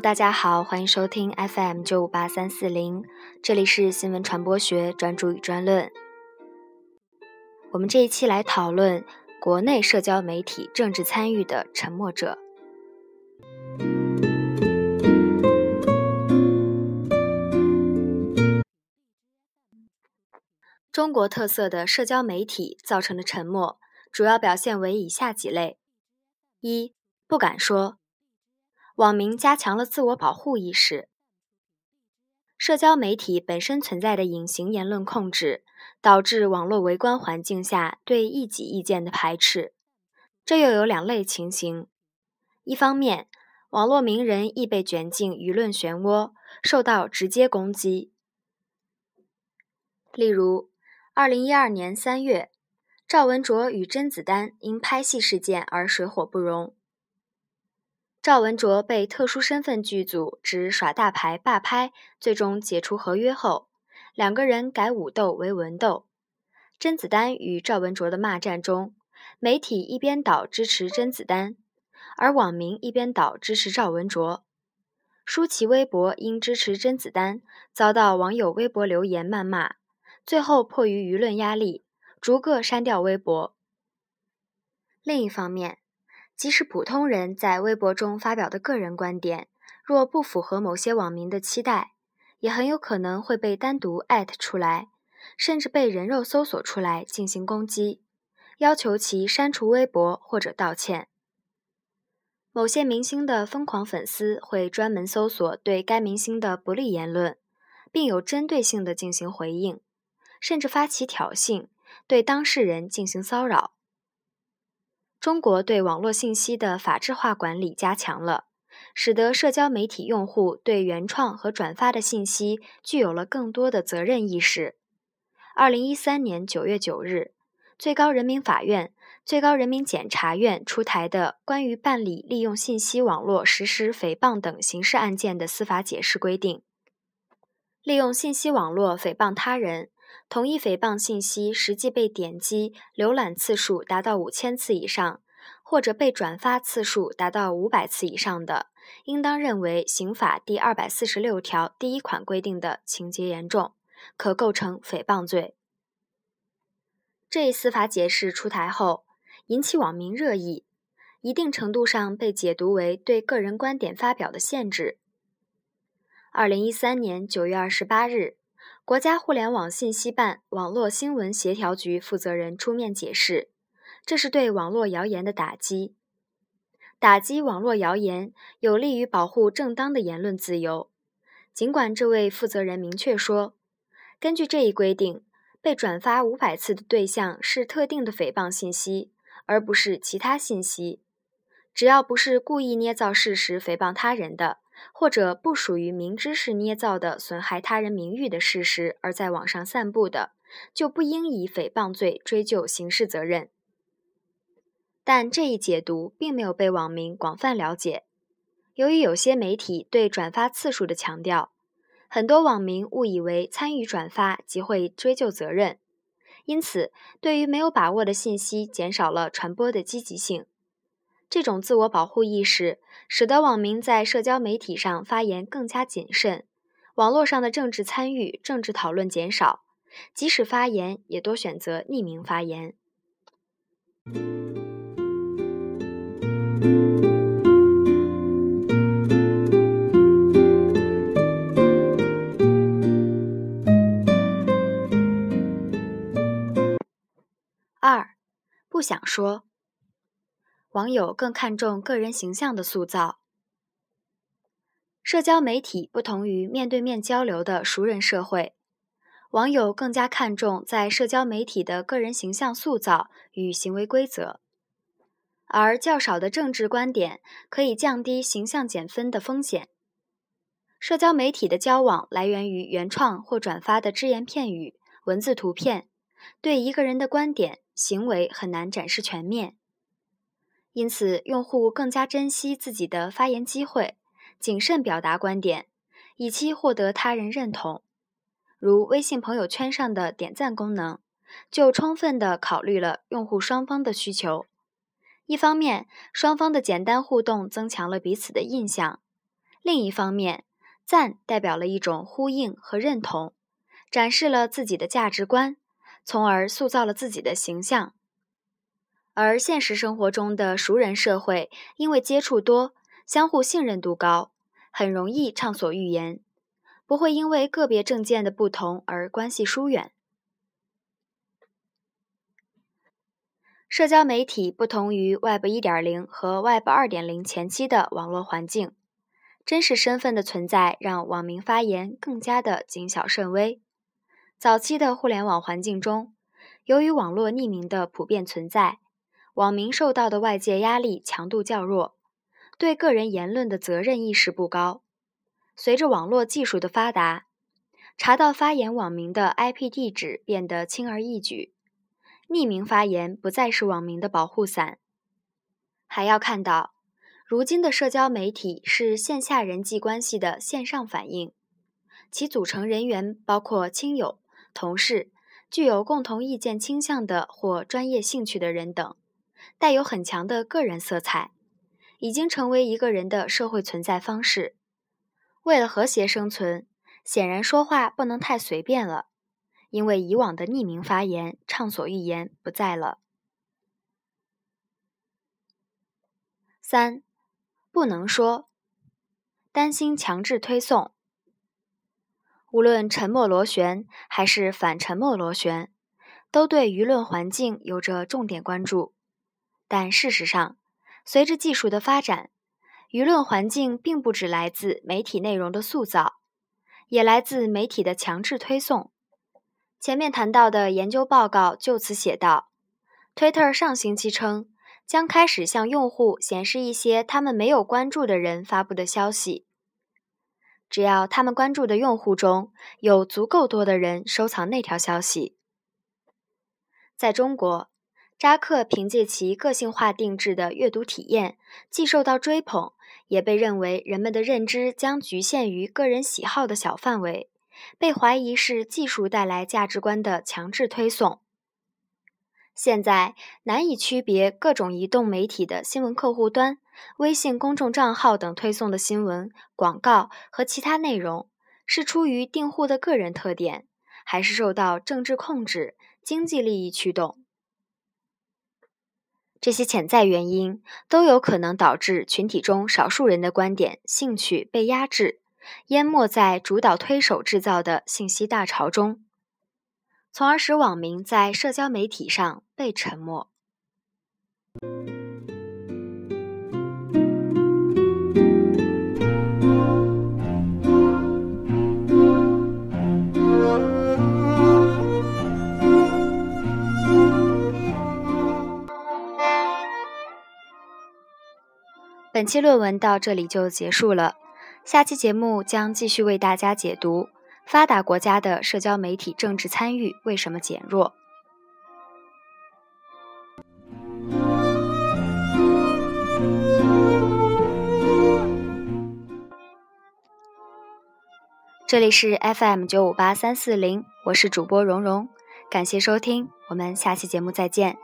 大家好，欢迎收听 FM 九五八三四零，这里是新闻传播学专注与专论。我们这一期来讨论国内社交媒体政治参与的沉默者。中国特色的社交媒体造成的沉默，主要表现为以下几类：一、不敢说。网民加强了自我保护意识。社交媒体本身存在的隐形言论控制，导致网络围观环境下对异己意见的排斥。这又有两类情形：一方面，网络名人易被卷进舆论漩涡，受到直接攻击。例如，二零一二年三月，赵文卓与甄子丹因拍戏事件而水火不容。赵文卓被特殊身份剧组指耍大牌罢拍，最终解除合约后，两个人改武斗为文斗。甄子丹与赵文卓的骂战中，媒体一边倒支持甄子丹，而网民一边倒支持赵文卓。舒淇微博因支持甄子丹，遭到网友微博留言谩骂，最后迫于舆论压力，逐个删掉微博。另一方面，即使普通人在微博中发表的个人观点，若不符合某些网民的期待，也很有可能会被单独艾特出来，甚至被人肉搜索出来进行攻击，要求其删除微博或者道歉。某些明星的疯狂粉丝会专门搜索对该明星的不利言论，并有针对性的进行回应，甚至发起挑衅，对当事人进行骚扰。中国对网络信息的法制化管理加强了，使得社交媒体用户对原创和转发的信息具有了更多的责任意识。二零一三年九月九日，最高人民法院、最高人民检察院出台的《关于办理利用信息网络实施诽谤等刑事案件的司法解释》规定，利用信息网络诽谤他人。同一诽谤信息实际被点击、浏览次数达到五千次以上，或者被转发次数达到五百次以上的，应当认为刑法第二百四十六条第一款规定的情节严重，可构成诽谤罪。这一司法解释出台后，引起网民热议，一定程度上被解读为对个人观点发表的限制。二零一三年九月二十八日。国家互联网信息办网络新闻协调局负责人出面解释，这是对网络谣言的打击。打击网络谣言有利于保护正当的言论自由。尽管这位负责人明确说，根据这一规定，被转发五百次的对象是特定的诽谤信息，而不是其他信息。只要不是故意捏造事实诽谤他人的。或者不属于明知是捏造的损害他人名誉的事实而在网上散布的，就不应以诽谤罪追究刑事责任。但这一解读并没有被网民广泛了解。由于有些媒体对转发次数的强调，很多网民误以为参与转发即会追究责任，因此对于没有把握的信息减少了传播的积极性。这种自我保护意识，使得网民在社交媒体上发言更加谨慎，网络上的政治参与、政治讨论减少，即使发言，也多选择匿名发言。二，不想说。网友更看重个人形象的塑造。社交媒体不同于面对面交流的熟人社会，网友更加看重在社交媒体的个人形象塑造与行为规则，而较少的政治观点可以降低形象减分的风险。社交媒体的交往来源于原创或转发的只言片语、文字、图片，对一个人的观点、行为很难展示全面。因此，用户更加珍惜自己的发言机会，谨慎表达观点，以期获得他人认同。如微信朋友圈上的点赞功能，就充分地考虑了用户双方的需求。一方面，双方的简单互动增强了彼此的印象；另一方面，赞代表了一种呼应和认同，展示了自己的价值观，从而塑造了自己的形象。而现实生活中的熟人社会，因为接触多，相互信任度高，很容易畅所欲言，不会因为个别政见的不同而关系疏远。社交媒体不同于 Web 1.0和 Web 2.0前期的网络环境，真实身份的存在让网民发言更加的谨小慎微。早期的互联网环境中，由于网络匿名的普遍存在。网民受到的外界压力强度较弱，对个人言论的责任意识不高。随着网络技术的发达，查到发言网民的 IP 地址变得轻而易举，匿名发言不再是网民的保护伞。还要看到，如今的社交媒体是线下人际关系的线上反应，其组成人员包括亲友、同事、具有共同意见倾向的或专业兴趣的人等。带有很强的个人色彩，已经成为一个人的社会存在方式。为了和谐生存，显然说话不能太随便了，因为以往的匿名发言、畅所欲言不在了。三，不能说，担心强制推送。无论沉默螺旋还是反沉默螺旋，都对舆论环境有着重点关注。但事实上，随着技术的发展，舆论环境并不只来自媒体内容的塑造，也来自媒体的强制推送。前面谈到的研究报告就此写道：Twitter 上星期称将开始向用户显示一些他们没有关注的人发布的消息，只要他们关注的用户中有足够多的人收藏那条消息。在中国。扎克凭借其个性化定制的阅读体验，既受到追捧，也被认为人们的认知将局限于个人喜好的小范围，被怀疑是技术带来价值观的强制推送。现在难以区别各种移动媒体的新闻客户端、微信公众账号等推送的新闻、广告和其他内容，是出于订户的个人特点，还是受到政治控制、经济利益驱动。这些潜在原因都有可能导致群体中少数人的观点、兴趣被压制，淹没在主导推手制造的信息大潮中，从而使网民在社交媒体上被沉默。本期论文到这里就结束了，下期节目将继续为大家解读发达国家的社交媒体政治参与为什么减弱。这里是 FM 九五八三四零，我是主播蓉蓉，感谢收听，我们下期节目再见。